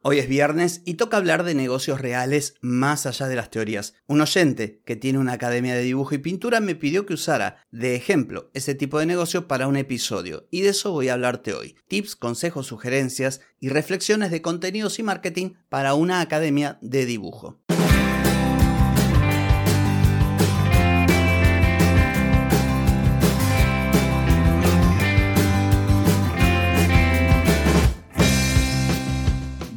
Hoy es viernes y toca hablar de negocios reales más allá de las teorías. Un oyente que tiene una academia de dibujo y pintura me pidió que usara de ejemplo ese tipo de negocio para un episodio y de eso voy a hablarte hoy. Tips, consejos, sugerencias y reflexiones de contenidos y marketing para una academia de dibujo.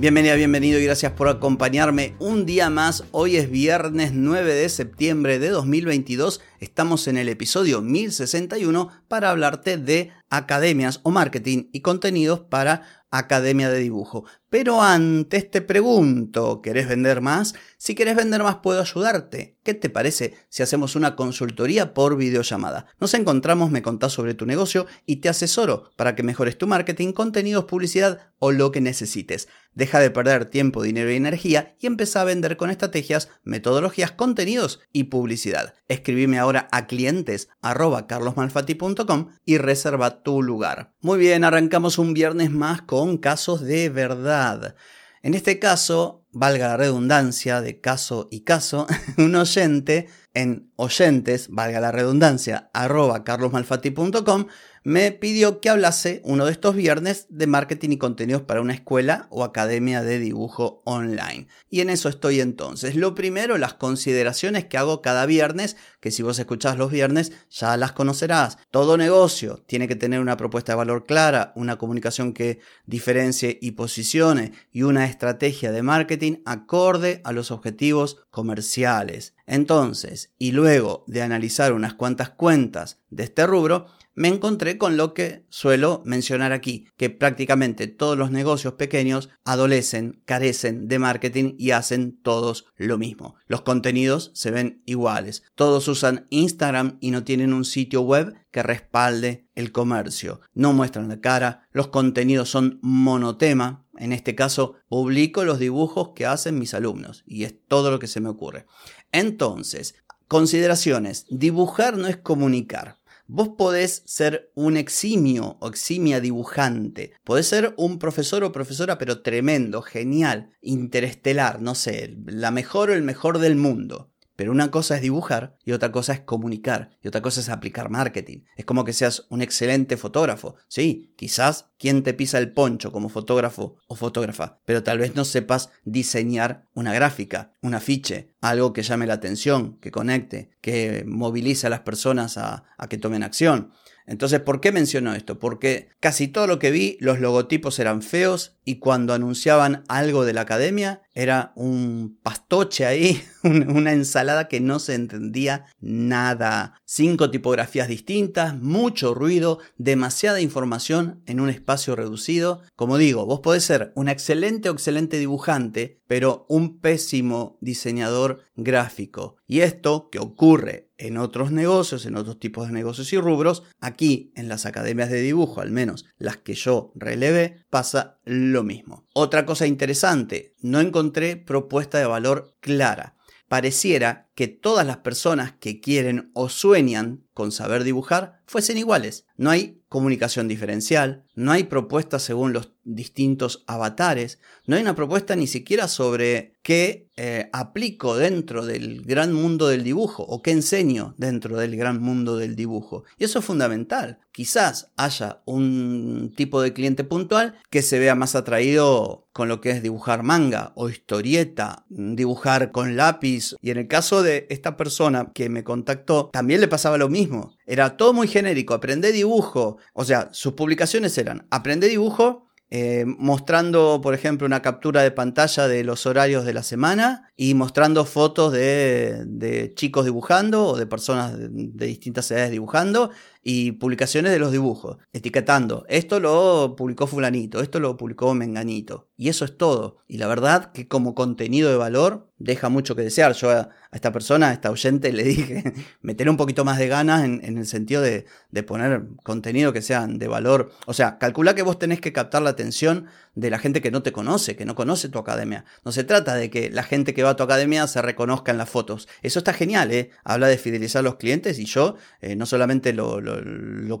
Bienvenida, bienvenido y gracias por acompañarme un día más. Hoy es viernes 9 de septiembre de 2022. Estamos en el episodio 1061 para hablarte de academias o marketing y contenidos para Academia de Dibujo. Pero antes te pregunto, ¿querés vender más? Si querés vender más puedo ayudarte. ¿Qué te parece si hacemos una consultoría por videollamada? Nos encontramos, me contás sobre tu negocio y te asesoro para que mejores tu marketing, contenidos, publicidad o lo que necesites. Deja de perder tiempo, dinero y energía y empieza a vender con estrategias, metodologías, contenidos y publicidad. Escribime ahora a clientes carlosmalfati.com y reserva tu lugar. Muy bien, arrancamos un viernes más con casos de verdad. En este caso, valga la redundancia de caso y caso, un oyente en oyentes, valga la redundancia, arroba carlosmalfati.com me pidió que hablase uno de estos viernes de marketing y contenidos para una escuela o academia de dibujo online. Y en eso estoy entonces. Lo primero, las consideraciones que hago cada viernes, que si vos escuchás los viernes ya las conocerás. Todo negocio tiene que tener una propuesta de valor clara, una comunicación que diferencie y posicione y una estrategia de marketing acorde a los objetivos comerciales. Entonces, y luego de analizar unas cuantas cuentas de este rubro, me encontré con lo que suelo mencionar aquí, que prácticamente todos los negocios pequeños adolecen, carecen de marketing y hacen todos lo mismo. Los contenidos se ven iguales. Todos usan Instagram y no tienen un sitio web que respalde el comercio. No muestran la cara, los contenidos son monotema. En este caso, publico los dibujos que hacen mis alumnos y es todo lo que se me ocurre. Entonces, consideraciones. Dibujar no es comunicar. Vos podés ser un eximio o eximia dibujante. Podés ser un profesor o profesora, pero tremendo, genial, interestelar, no sé, la mejor o el mejor del mundo. Pero una cosa es dibujar y otra cosa es comunicar y otra cosa es aplicar marketing. Es como que seas un excelente fotógrafo. Sí, quizás quien te pisa el poncho como fotógrafo o fotógrafa, pero tal vez no sepas diseñar una gráfica, un afiche, algo que llame la atención, que conecte, que movilice a las personas a, a que tomen acción. Entonces, ¿por qué menciono esto? Porque casi todo lo que vi, los logotipos eran feos y cuando anunciaban algo de la academia era un pastoche ahí, una ensalada que no se entendía nada. Cinco tipografías distintas, mucho ruido, demasiada información en un espacio reducido. Como digo, vos podés ser un excelente o excelente dibujante, pero un pésimo diseñador gráfico. Y esto que ocurre en otros negocios, en otros tipos de negocios y rubros, aquí en las academias de dibujo, al menos las que yo relevé, pasa lo mismo. Otra cosa interesante, no encontré propuesta de valor clara. Pareciera que todas las personas que quieren o sueñan con saber dibujar fuesen iguales. No hay comunicación diferencial, no hay propuesta según los distintos avatares, no hay una propuesta ni siquiera sobre qué eh, aplico dentro del gran mundo del dibujo o qué enseño dentro del gran mundo del dibujo. Y eso es fundamental. Quizás haya un tipo de cliente puntual que se vea más atraído con lo que es dibujar manga o historieta, dibujar con lápiz. Y en el caso de esta persona que me contactó, también le pasaba lo mismo. Era todo muy genérico, aprende dibujo. O sea, sus publicaciones eran, aprende dibujo eh, mostrando, por ejemplo, una captura de pantalla de los horarios de la semana y mostrando fotos de, chicos dibujando o de personas de, distintas edades dibujando y publicaciones de los dibujos, etiquetando, esto lo publicó fulanito, esto lo publicó menganito. Y eso es todo. Y la verdad que como contenido de valor deja mucho que desear. Yo a, esta persona, a esta oyente, le dije, meter un poquito más de ganas en, el sentido de, de, poner contenido que sean de valor. O sea, calcula que vos tenés que captar la atención de la gente que no te conoce, que no conoce tu academia. No se trata de que la gente que va a tu academia se reconozca en las fotos. Eso está genial, ¿eh? Habla de fidelizar a los clientes y yo eh, no solamente lo, lo,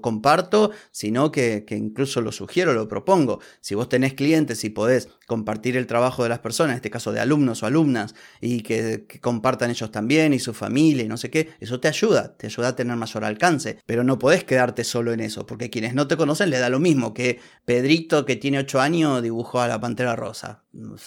comparto, sino que, que, incluso lo sugiero, lo propongo. Si vos tenés clientes y podés compartir el trabajo de las personas, en este caso de alumnos o alumnas, y que, compartan ellos también y su familia y no sé qué, eso te ayuda, te ayuda a tener mayor alcance, pero no podés quedarte solo en eso, porque quienes no te conocen le da lo mismo que Pedrito que tiene 8 años dibujó a la Pantera Rosa,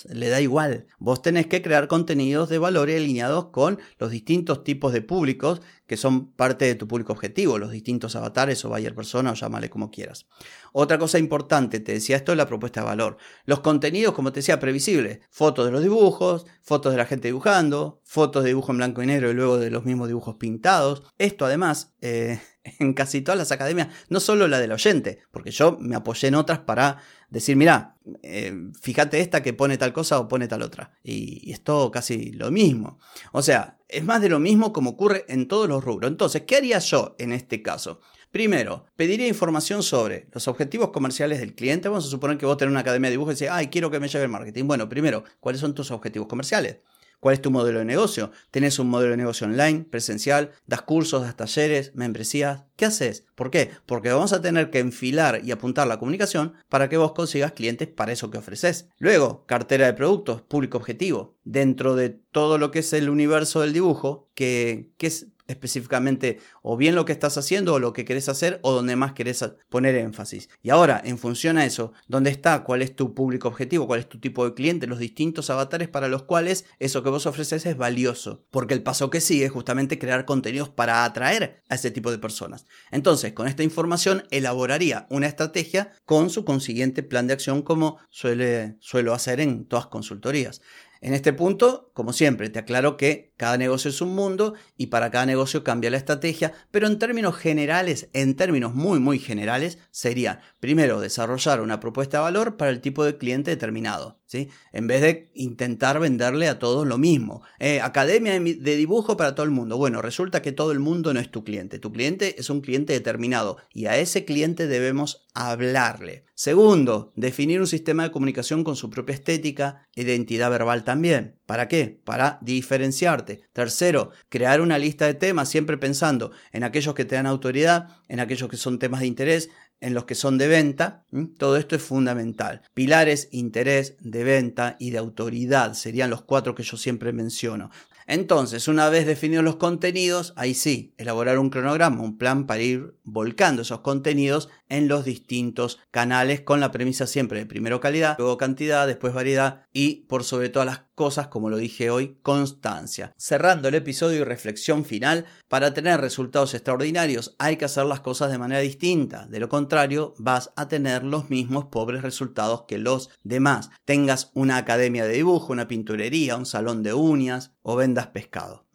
le da igual, vos tenés que crear contenidos de valor alineados con los distintos tipos de públicos que son parte de tu público objetivo, los distintos avatares o buyer persona o llámale como quieras. Otra cosa importante, te decía esto, es la propuesta de valor. Los contenidos, como te decía, previsibles. Fotos de los dibujos, fotos de la gente dibujando, fotos de dibujo en blanco y negro y luego de los mismos dibujos pintados. Esto además, eh, en casi todas las academias, no solo la del oyente, porque yo me apoyé en otras para decir, mira, eh, fíjate esta que pone tal cosa o pone tal otra. Y, y, es todo casi lo mismo. O sea, es más de lo mismo como ocurre en todos los rubros. Entonces, ¿qué haría yo en este caso? Primero, pediría información sobre los objetivos comerciales del cliente. Vamos a suponer que vos tenés una academia de dibujo y decís, ay, quiero que me lleve el marketing. Bueno, primero, ¿cuáles son tus objetivos comerciales? ¿Cuál es tu modelo de negocio? ¿Tenés un modelo de negocio online, presencial? ¿Das cursos, das talleres, membresías? ¿Qué haces? ¿Por qué? Porque vamos a tener que enfilar y apuntar la comunicación para que vos consigas clientes para eso que ofreces. Luego, cartera de productos, público objetivo. Dentro de todo lo que es el universo del dibujo, que, que es específicamente o bien lo que estás haciendo o lo que querés hacer o donde más querés poner énfasis. Y ahora, en función a eso, ¿dónde está? ¿Cuál es tu público objetivo? ¿Cuál es tu tipo de cliente? Los distintos avatares para los cuales eso que vos ofreces es valioso. Porque el paso que sigue es justamente crear contenidos para atraer a ese tipo de personas. Entonces, con esta información elaboraría una estrategia con su consiguiente plan de acción como suele, suelo hacer en todas consultorías. En este punto, como siempre, te aclaro que cada negocio es un mundo y para cada negocio cambia la estrategia, pero en términos generales, en términos muy muy generales, sería primero desarrollar una propuesta de valor para el tipo de cliente determinado, ¿sí? En vez de intentar venderle a todos lo mismo. Eh, academia de dibujo para todo el mundo. Bueno, resulta que todo el mundo no es tu cliente. Tu cliente es un cliente determinado y a ese cliente debemos hablarle. Segundo, definir un sistema de comunicación con su propia estética, identidad verbal también. ¿Para qué? Para diferenciarte. Tercero, crear una lista de temas siempre pensando en aquellos que te dan autoridad, en aquellos que son temas de interés, en los que son de venta. Todo esto es fundamental. Pilares, interés, de venta y de autoridad serían los cuatro que yo siempre menciono. Entonces, una vez definidos los contenidos, ahí sí, elaborar un cronograma, un plan para ir volcando esos contenidos en los distintos canales con la premisa siempre de primero calidad, luego cantidad, después variedad y por sobre todas las cosas, como lo dije hoy, constancia. Cerrando el episodio y reflexión final, para tener resultados extraordinarios hay que hacer las cosas de manera distinta, de lo contrario vas a tener los mismos pobres resultados que los demás. Tengas una academia de dibujo, una pinturería, un salón de uñas o vendas pescado.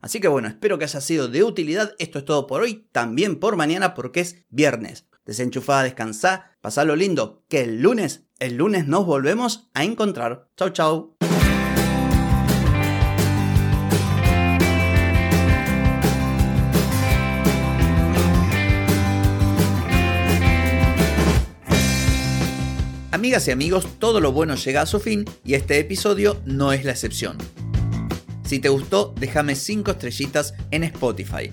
Así que bueno, espero que haya sido de utilidad. Esto es todo por hoy, también por mañana porque es viernes. Desenchufada, descansá, pasalo lindo, que el lunes, el lunes nos volvemos a encontrar. Chau, chau. Amigas y amigos, todo lo bueno llega a su fin y este episodio no es la excepción. Si te gustó, déjame 5 estrellitas en Spotify.